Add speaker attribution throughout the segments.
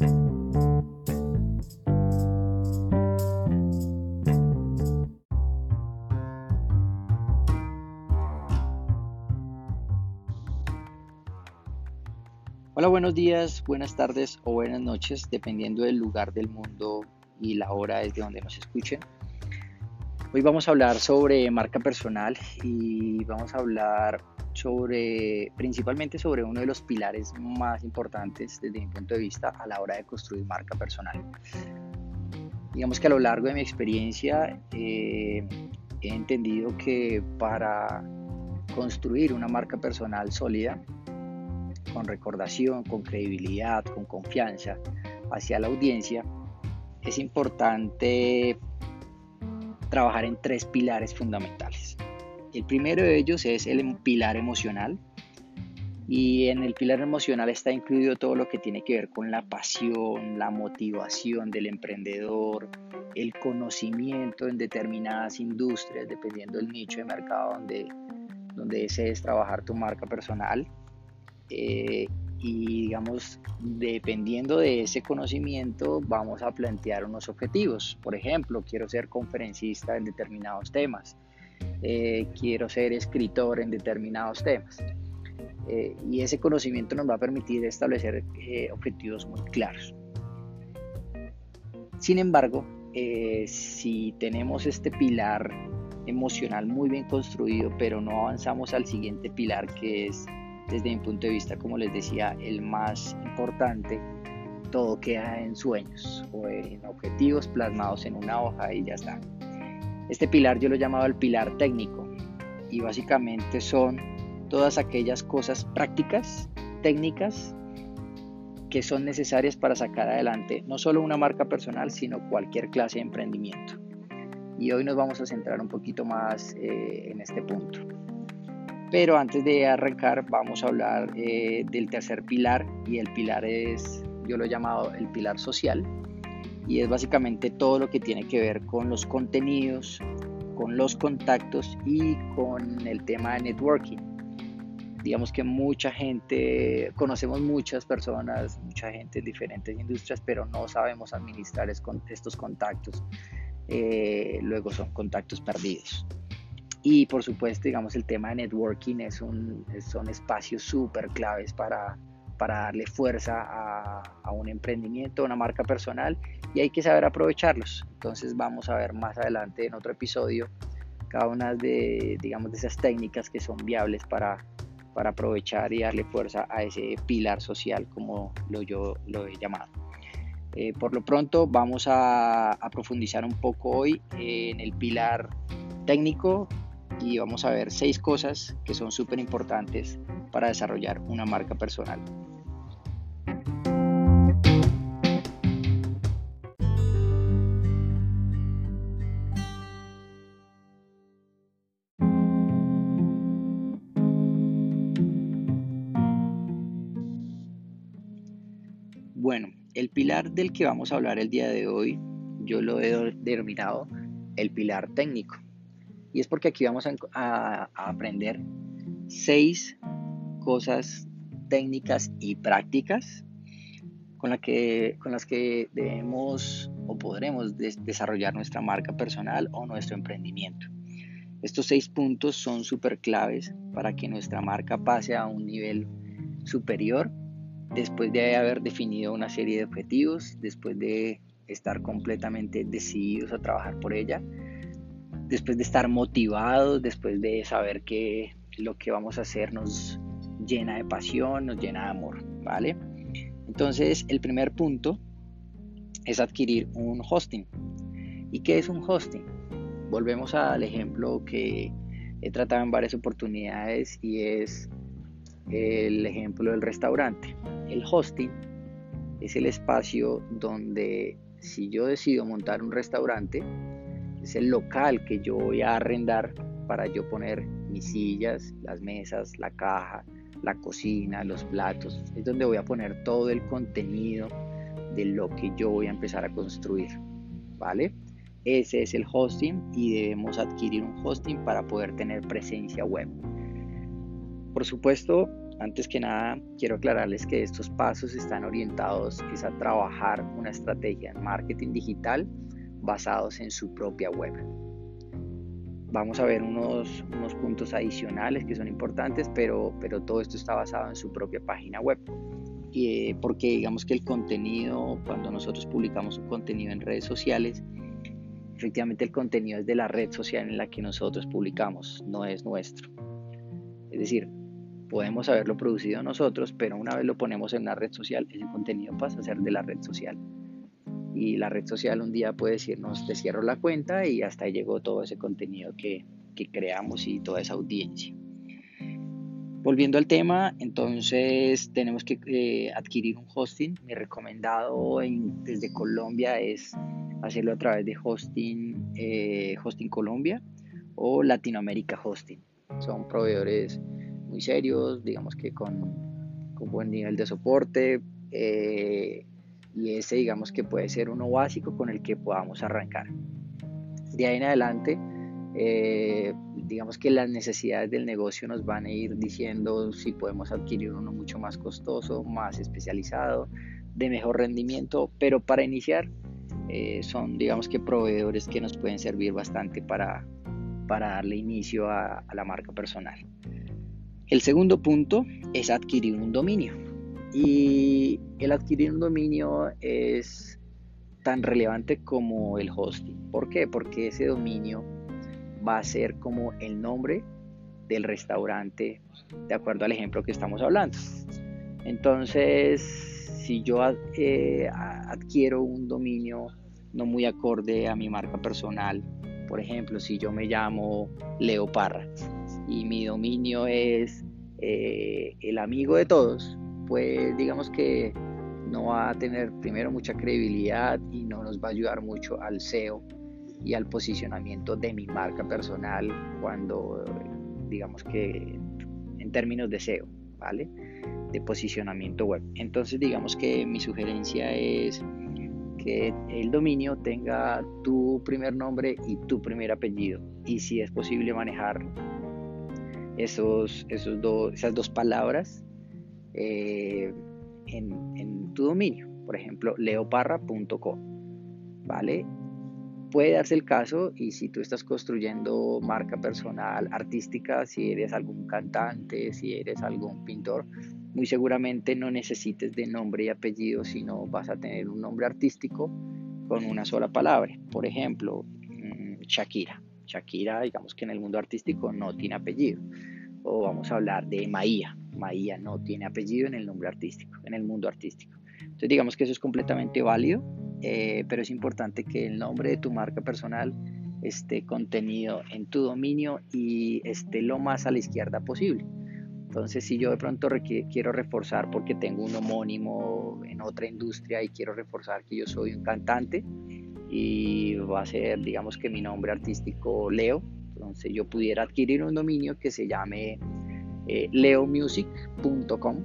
Speaker 1: Hola, buenos días, buenas tardes o buenas noches, dependiendo del lugar del mundo y la hora desde donde nos escuchen. Hoy vamos a hablar sobre marca personal y vamos a hablar sobre principalmente sobre uno de los pilares más importantes desde mi punto de vista a la hora de construir marca personal. Digamos que a lo largo de mi experiencia eh, he entendido que para construir una marca personal sólida con recordación, con credibilidad, con confianza hacia la audiencia, es importante trabajar en tres pilares fundamentales. El primero de ellos es el pilar emocional. Y en el pilar emocional está incluido todo lo que tiene que ver con la pasión, la motivación del emprendedor, el conocimiento en determinadas industrias, dependiendo del nicho de mercado donde, donde desees trabajar tu marca personal. Eh, y digamos, dependiendo de ese conocimiento, vamos a plantear unos objetivos. Por ejemplo, quiero ser conferencista en determinados temas, eh, quiero ser escritor en determinados temas. Eh, y ese conocimiento nos va a permitir establecer objetivos muy claros. Sin embargo, si tenemos este pilar emocional muy bien construido, pero no avanzamos al siguiente pilar que es desde mi punto de vista, como les decía, el más importante, todo queda en sueños o en objetivos plasmados en una hoja y ya está. Este pilar yo lo llamaba el pilar técnico y básicamente son todas aquellas cosas prácticas, técnicas, que son necesarias para sacar adelante no solo una marca personal, sino cualquier clase de emprendimiento. Y hoy nos vamos a centrar un poquito más eh, en este punto. Pero antes de arrancar vamos a hablar eh, del tercer pilar y el pilar es, yo lo he llamado el pilar social y es básicamente todo lo que tiene que ver con los contenidos, con los contactos y con el tema de networking. Digamos que mucha gente, conocemos muchas personas, mucha gente en diferentes industrias, pero no sabemos administrar estos contactos. Eh, luego son contactos perdidos. Y por supuesto, digamos, el tema de networking es un, son espacios súper claves para, para darle fuerza a, un emprendimiento, a una marca personal y hay que saber aprovecharlos. Entonces vamos a ver más adelante en otro episodio cada una de, digamos, de esas técnicas que son viables para, para aprovechar y darle fuerza a ese pilar social como lo yo lo he llamado. Eh, por lo pronto vamos a, a profundizar un poco hoy en el pilar técnico y vamos a ver seis cosas que son súper importantes para desarrollar una marca personal. Bueno, el pilar del que vamos a hablar el día de hoy, yo lo he denominado el pilar técnico. Y es porque aquí vamos a, aprender seis cosas técnicas y prácticas con, la que, con las que debemos o podremos desarrollar nuestra marca personal o nuestro emprendimiento. Estos seis puntos son súper claves para que nuestra marca pase a un nivel superior después de haber definido una serie de objetivos, después de estar completamente decididos a trabajar por ella después de estar motivados, después de saber que lo que vamos a hacer nos llena de pasión, nos llena de amor, ¿vale? Entonces, el primer punto es adquirir un hosting. ¿Y qué es un hosting? Volvemos al ejemplo que he tratado en varias oportunidades y es el ejemplo del restaurante. El hosting es el espacio donde si yo decido montar un restaurante, es el local que yo voy a arrendar para yo poner mis sillas, las mesas, la caja, la cocina, los platos. Es donde voy a poner todo el contenido de lo que yo voy a empezar a construir. ¿Vale? Ese es el hosting y debemos adquirir un hosting para poder tener presencia web. Por supuesto, antes que nada quiero aclararles que estos pasos están orientados a trabajar una estrategia en marketing digital basados en su propia web. Vamos a ver unos, unos puntos adicionales que son importantes, pero, pero todo esto está basado en su propia página web. Y, eh, porque digamos que el contenido, cuando nosotros publicamos un contenido en redes sociales, efectivamente el contenido es de la red social en la que nosotros publicamos, no es nuestro. Es decir, podemos haberlo producido nosotros, pero una vez lo ponemos en una red social, ese contenido pasa a ser de la red social y la red social un día puede decirnos te cierro la cuenta y hasta ahí llegó todo ese contenido que, creamos y toda esa audiencia. Volviendo al tema, entonces tenemos que eh, adquirir un hosting. Mi recomendado desde Colombia es hacerlo a través de Hosting, eh, Hosting Colombia o Latinoamérica Hosting. Son proveedores muy serios, digamos que con, con buen nivel de soporte. Eh, y ese digamos que puede ser uno básico con el que podamos arrancar. De ahí en adelante, eh, digamos que las necesidades del negocio nos van a ir diciendo si podemos adquirir uno mucho más costoso, más especializado, de mejor rendimiento, pero para iniciar eh, son digamos que proveedores que nos pueden servir bastante para, para darle inicio a la marca personal. El segundo punto es adquirir un dominio. Y el adquirir un dominio es tan relevante como el hosting. ¿Por qué? Porque ese dominio va a ser como el nombre del restaurante de acuerdo al ejemplo que estamos hablando. Entonces, si yo eh, adquiero un dominio no muy acorde a mi marca personal, por ejemplo, si yo me llamo Leo Parra y mi dominio es eh, el amigo de todos, pues digamos que no va a tener primero mucha credibilidad y no nos va a ayudar mucho al SEO y al posicionamiento de mi marca personal cuando digamos que en términos de SEO, ¿vale? De posicionamiento web. Entonces digamos que mi sugerencia es que el dominio tenga tu primer nombre y tu primer apellido y si es posible manejar esos, esos dos, esas dos palabras eh, en, tu dominio, por ejemplo, leoparra.com, ¿vale? Puede darse el caso y si tú estás construyendo marca personal artística, si eres algún cantante, si eres algún pintor, muy seguramente no necesites de nombre y apellido, sino vas a tener un nombre artístico con una sola palabra. Por ejemplo, mm, Shakira. Shakira, digamos que en el mundo artístico no tiene apellido. O vamos a hablar de Maía. Maía no tiene apellido en el nombre artístico, en el mundo artístico. Entonces digamos que eso es completamente válido, eh, pero es importante que el nombre de tu marca personal esté contenido en tu dominio y esté lo más a la izquierda posible. Entonces, si yo de pronto quiero reforzar porque tengo un homónimo en otra industria y quiero reforzar que yo soy un cantante y va a ser, digamos que mi nombre artístico Leo, entonces yo pudiera adquirir un dominio que se llame eh, leomusic.com.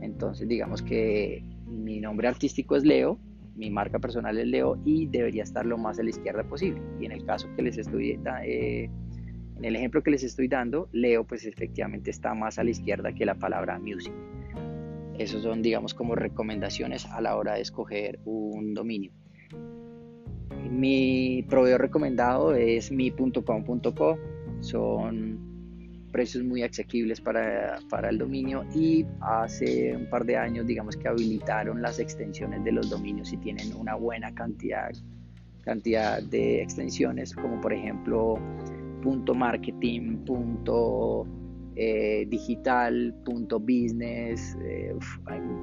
Speaker 1: Entonces digamos que mi nombre artístico es Leo, mi marca personal es Leo y debería estar lo más a la izquierda posible. Y en el caso que les estoy, eh, en el ejemplo que les estoy dando, Leo pues efectivamente está más a la izquierda que la palabra music. Esos son digamos como recomendaciones a la hora de escoger un dominio. Mi proveedor recomendado es mi.com.co. Son precios muy asequibles para, para, el dominio y hace un par de años digamos que habilitaron las extensiones de los dominios y tienen una buena cantidad, cantidad de extensiones como por ejemplo punto marketing, punto eh, digital, punto business, eh,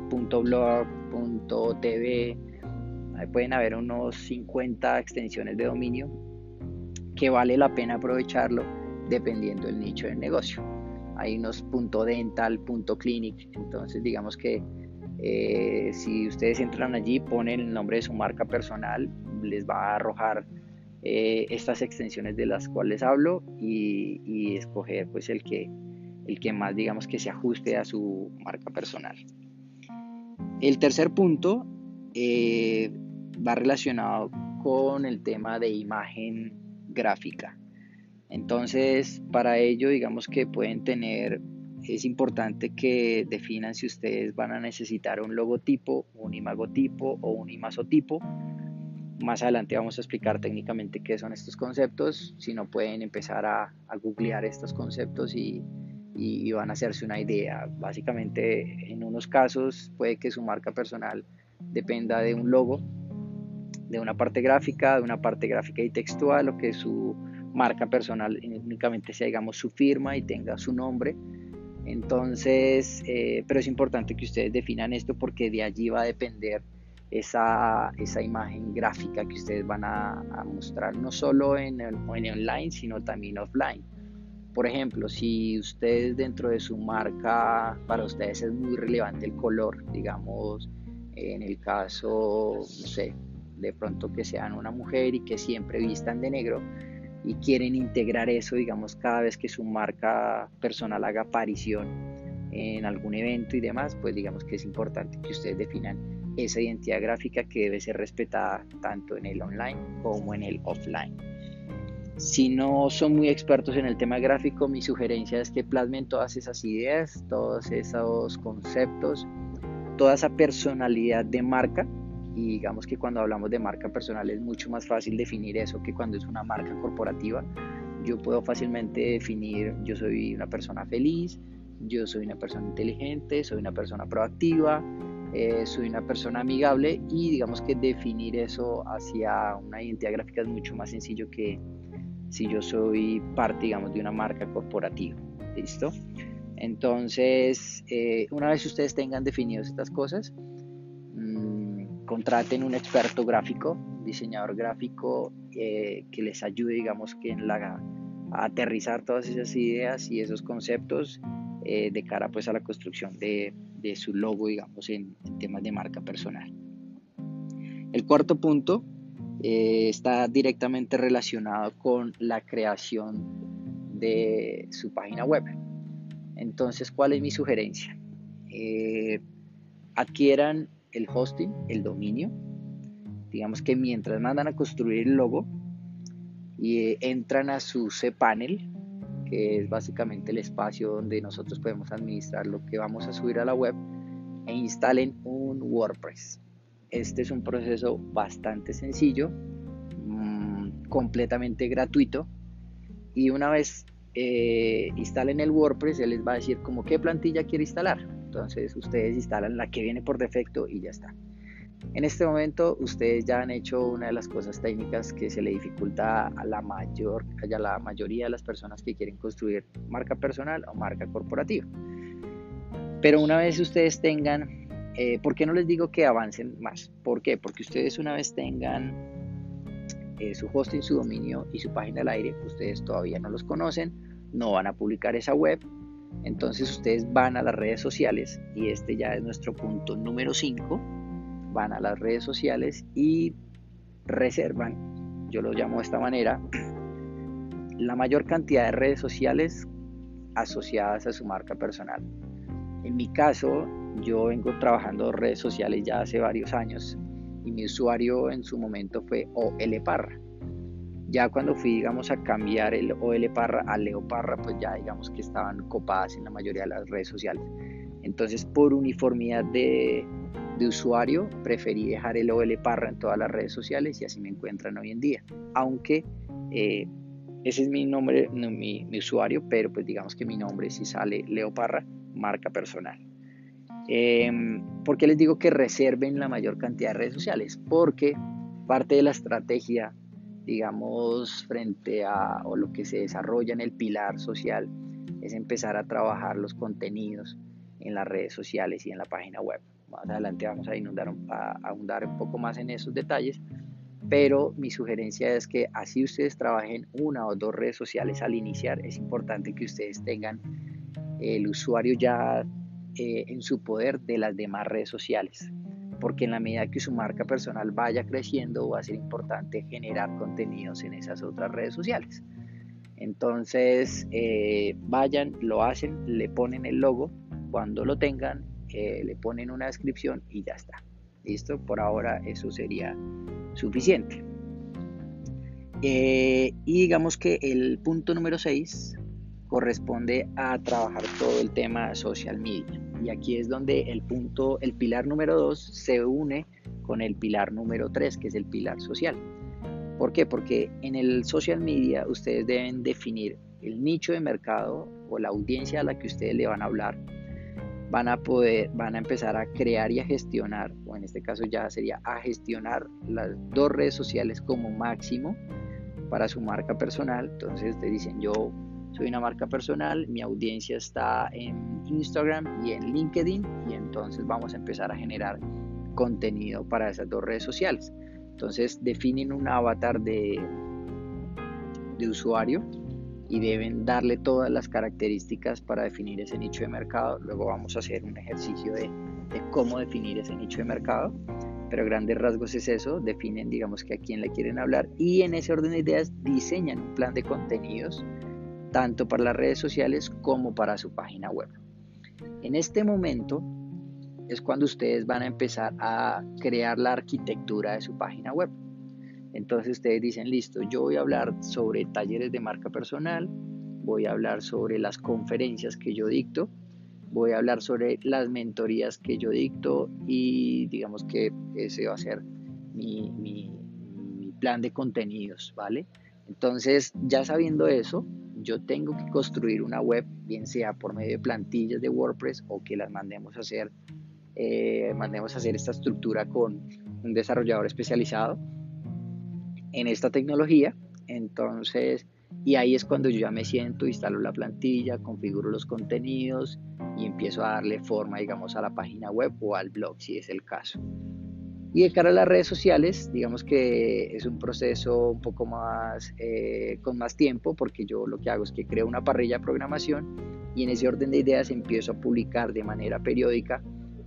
Speaker 1: punto blog, punto tv. Pueden haber unos 50 extensiones de dominio que vale la pena aprovecharlo dependiendo del nicho del negocio. Hay unos punto dental, punto clinic, entonces digamos que eh, si ustedes entran allí, ponen el nombre de su marca personal, les va a arrojar eh, estas extensiones de las cuales hablo y, escoger pues el que, el que más digamos que se ajuste a su marca personal. El tercer punto eh, va relacionado con el tema de imagen gráfica. Entonces, para ello, digamos que pueden tener es importante que definan si ustedes van a necesitar un logotipo, un imagotipo o un imazotipo. Más adelante vamos a explicar técnicamente qué son estos conceptos. Si no pueden empezar a, googlear estos conceptos y, y, van a hacerse una idea. Básicamente, en unos casos puede que su marca personal dependa de un logo, de una parte gráfica, de una parte gráfica y textual, o que su marca personal únicamente sea, digamos, su firma y tenga su nombre. Entonces, eh, pero es importante que ustedes definan esto porque de allí va a depender esa, esa imagen gráfica que ustedes van a, mostrar, no solo en, en online, sino también offline. Por ejemplo, si ustedes dentro de su marca, para ustedes es muy relevante el color, digamos, en el caso, no sé, de pronto que sean una mujer y que siempre vistan de negro, y quieren integrar eso, digamos, cada vez que su marca personal haga aparición en algún evento y demás, pues digamos que es importante que ustedes definan esa identidad gráfica que debe ser respetada tanto en el online como en el offline. Si no son muy expertos en el tema gráfico, mi sugerencia es que plasmen todas esas ideas, todos esos conceptos, toda esa personalidad de marca y digamos que cuando hablamos de marca personal es mucho más fácil definir eso que cuando es una marca corporativa. Yo puedo fácilmente definir, yo soy una persona feliz, yo soy una persona inteligente, soy una persona proactiva, eh, soy una persona amigable y digamos que definir eso hacia una identidad gráfica es mucho más sencillo que si yo soy parte, digamos, de una marca corporativa. ¿Listo? Entonces, eh, una vez ustedes tengan definidas estas cosas, contraten un experto gráfico, diseñador gráfico eh, que les ayude, digamos, que en la, a aterrizar todas esas ideas y esos conceptos eh, de cara pues a la construcción de, su logo, digamos, en, temas de marca personal. El cuarto punto eh, está directamente relacionado con la creación de su página web. Entonces, ¿cuál es mi sugerencia? adquieran el hosting, el dominio. Digamos que mientras mandan a construir el logo y eh, entran a su cPanel, que es básicamente el espacio donde nosotros podemos administrar lo que vamos a subir a la web, e instalen un WordPress. Este es un proceso bastante sencillo, mm, completamente gratuito, y una vez eh, instalen el WordPress, él les va a decir como qué plantilla quiere instalar. Entonces ustedes instalan la que viene por defecto y ya está. En este momento ustedes ya han hecho una de las cosas técnicas que se le dificulta a la mayor, a la mayoría de las personas que quieren construir marca personal o marca corporativa. Pero una vez ustedes tengan, eh, ¿por qué no les digo que avancen más? ¿Por qué? Porque ustedes una vez tengan eh, su hosting, su dominio y su página al aire, ustedes todavía no los conocen, no van a publicar esa web, entonces ustedes van a las redes sociales y este ya es nuestro punto número 5. Van a las redes sociales y reservan, yo lo llamo de esta manera, la mayor cantidad de redes sociales asociadas a su marca personal. En mi caso, yo vengo trabajando redes sociales ya hace varios años y mi usuario en su momento fue OL Parra. Ya cuando fui, digamos, a cambiar el OL Parra a Leo Parra, pues ya digamos que estaban copadas en la mayoría de las redes sociales. Entonces, por uniformidad de, de usuario, preferí dejar el OL Parra en todas las redes sociales y así me encuentran hoy en día. Aunque eh, ese es mi nombre, mi, mi, usuario, pero pues digamos que mi nombre si sale Leo Parra, marca personal. Eh, ¿Por qué les digo que reserven la mayor cantidad de redes sociales? Porque parte de la estrategia digamos, frente a o lo que se desarrolla en el pilar social, es empezar a trabajar los contenidos en las redes sociales y en la página web. Más adelante vamos a, inundar, a ahondar un poco más en esos detalles, pero mi sugerencia es que así ustedes trabajen una o dos redes sociales al iniciar, es importante que ustedes tengan el usuario ya eh, en su poder de las demás redes sociales porque en la medida que su marca personal vaya creciendo va a ser importante generar contenidos en esas otras redes sociales. Entonces, eh, vayan, lo hacen, le ponen el logo, cuando lo tengan, eh, le ponen una descripción y ya está. ¿Listo? Por ahora eso sería suficiente. Eh, y digamos que el punto número 6 corresponde a trabajar todo el tema social media. Y aquí es donde el punto, el pilar número 2 se une con el pilar número 3, que es el pilar social. ¿Por qué? Porque en el social media ustedes deben definir el nicho de mercado o la audiencia a la que ustedes le van a hablar. Van a poder, van a empezar a crear y a gestionar, o en este caso ya sería a gestionar las dos redes sociales como máximo para su marca personal. Entonces ustedes dicen, yo soy una marca personal, mi audiencia está en Instagram y en LinkedIn y entonces vamos a empezar a generar contenido para esas dos redes sociales. Entonces definen un avatar de, de usuario y deben darle todas las características para definir ese nicho de mercado. Luego vamos a hacer un ejercicio de, de cómo definir ese nicho de mercado pero grandes rasgos es eso, definen digamos que a quién le quieren hablar y en ese orden de ideas diseñan un plan de contenidos tanto para las redes sociales como para su página web. En este momento es cuando ustedes van a empezar a crear la arquitectura de su página web. Entonces ustedes dicen, listo, yo voy a hablar sobre talleres de marca personal, voy a hablar sobre las conferencias que yo dicto, voy a hablar sobre las mentorías que yo dicto y digamos que ese va a ser mi, mi, plan de contenidos, ¿vale? Entonces, ya sabiendo eso, yo tengo que construir una web, bien sea por medio de plantillas de WordPress o que las mandemos a hacer, eh, mandemos a hacer esta estructura con un desarrollador especializado en esta tecnología. Entonces, y ahí es cuando yo ya me siento, instalo la plantilla, configuro los contenidos y empiezo a darle forma, digamos, a la página web o al blog, si es el caso. Y de cara a las redes sociales, digamos que es un proceso un poco más, eh, con más tiempo, porque yo lo que hago es que creo una parrilla de programación y en ese orden de ideas empiezo a publicar de manera periódica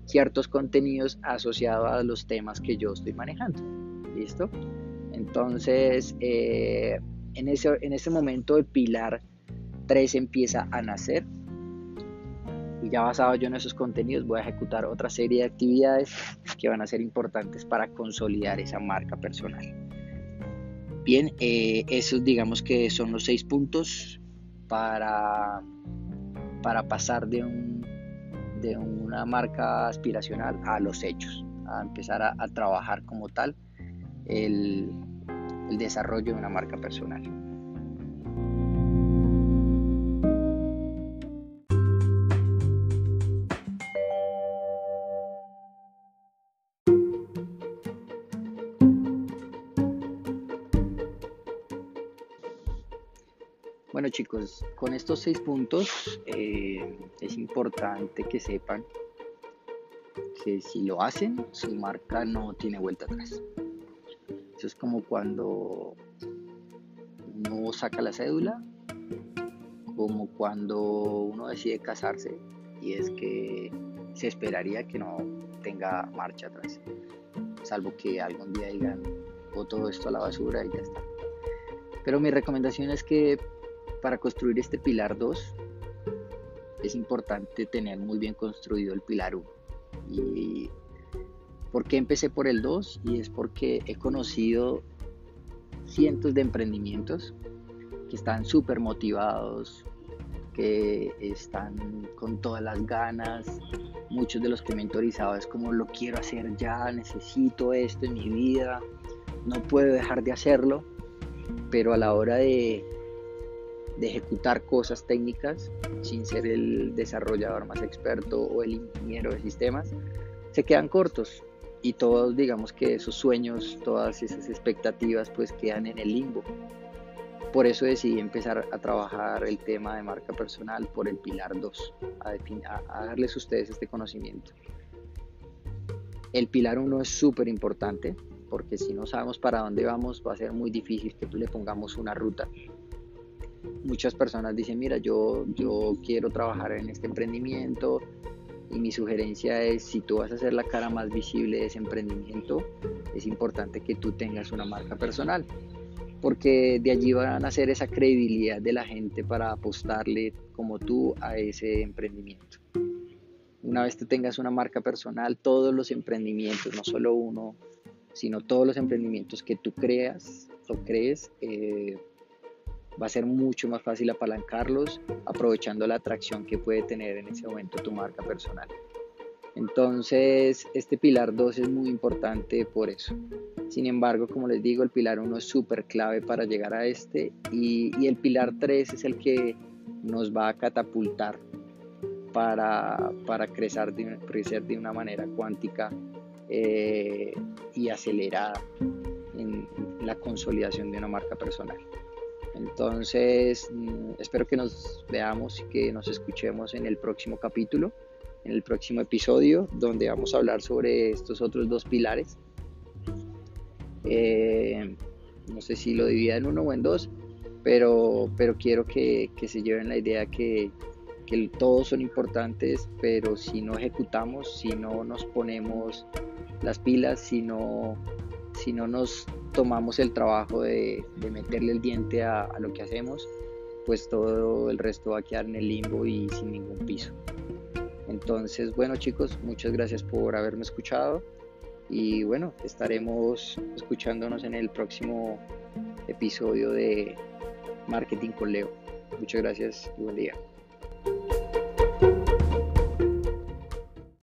Speaker 1: ciertos contenidos asociados a los temas que yo estoy manejando. ¿Listo? Entonces, eh, en, ese, en ese momento el pilar 3 empieza a nacer y ya basado yo en esos contenidos voy a ejecutar otra serie de actividades que van a ser importantes para consolidar esa marca personal. Bien, eh, esos digamos que son los seis puntos para, para pasar de, un, de una marca aspiracional a los hechos, a empezar a, trabajar como tal el, el desarrollo de una marca personal. Chicos, con estos seis puntos eh, es importante que sepan que si lo hacen, su marca no tiene vuelta atrás. Eso es como cuando uno saca la cédula, como cuando uno decide casarse y es que se esperaría que no tenga marcha atrás, salvo que algún día digan, o todo esto a la basura y ya está. Pero mi recomendación es que para construir este pilar 2 es importante tener muy bien construido el pilar 1. Y ¿Por qué empecé por el 2? Y es porque he conocido cientos de emprendimientos que están súper motivados, que están con todas las ganas. Muchos de los que he mentorizado es como lo quiero hacer ya, necesito esto en mi vida, no puedo dejar de hacerlo, pero a la hora de, de ejecutar cosas técnicas, sin ser el desarrollador más experto o el ingeniero de sistemas, se quedan cortos y todos digamos que esos sueños, todas esas expectativas pues quedan en el limbo. Por eso decidí empezar a trabajar el tema de marca personal por el pilar 2, a, darles a ustedes este conocimiento. El pilar 1 es súper importante porque si no sabemos para dónde vamos va a ser muy difícil que le pongamos una ruta. Muchas personas dicen, mira, yo, yo quiero trabajar en este emprendimiento, y mi sugerencia es, si tú vas a ser la cara más visible de ese emprendimiento, es importante que tú tengas una marca personal, porque de allí van a nacer esa credibilidad de la gente para apostarle como tú a ese emprendimiento. Una vez tú tengas una marca personal, todos los emprendimientos, no solo uno, sino todos los emprendimientos que tú creas o crees, eh, va a ser mucho más fácil apalancarlos aprovechando la atracción que puede tener en ese momento tu marca personal. Entonces, este pilar 2 es muy importante por eso. Sin embargo, como les digo, el pilar 1 es súper clave para llegar a este y, el pilar 3 es el que nos va a catapultar para, para crecer, de, una manera cuántica eh, y acelerada en la consolidación de una marca personal. Entonces, mm, espero que nos veamos y que nos escuchemos en el próximo capítulo, en el próximo episodio, donde vamos a hablar sobre estos otros dos pilares. Eh, no sé si lo divida en uno o en dos, pero, pero quiero que, que se lleven la idea que, que todos son importantes, pero si no ejecutamos, si no nos ponemos las pilas, si no, si no nos tomamos el trabajo de, meterle el diente a, lo que hacemos, pues todo el resto va a quedar en el limbo y sin ningún piso. Entonces, bueno chicos, muchas gracias por haberme escuchado y bueno, estaremos escuchándonos en el próximo episodio de Marketing con Leo. Muchas gracias y buen día.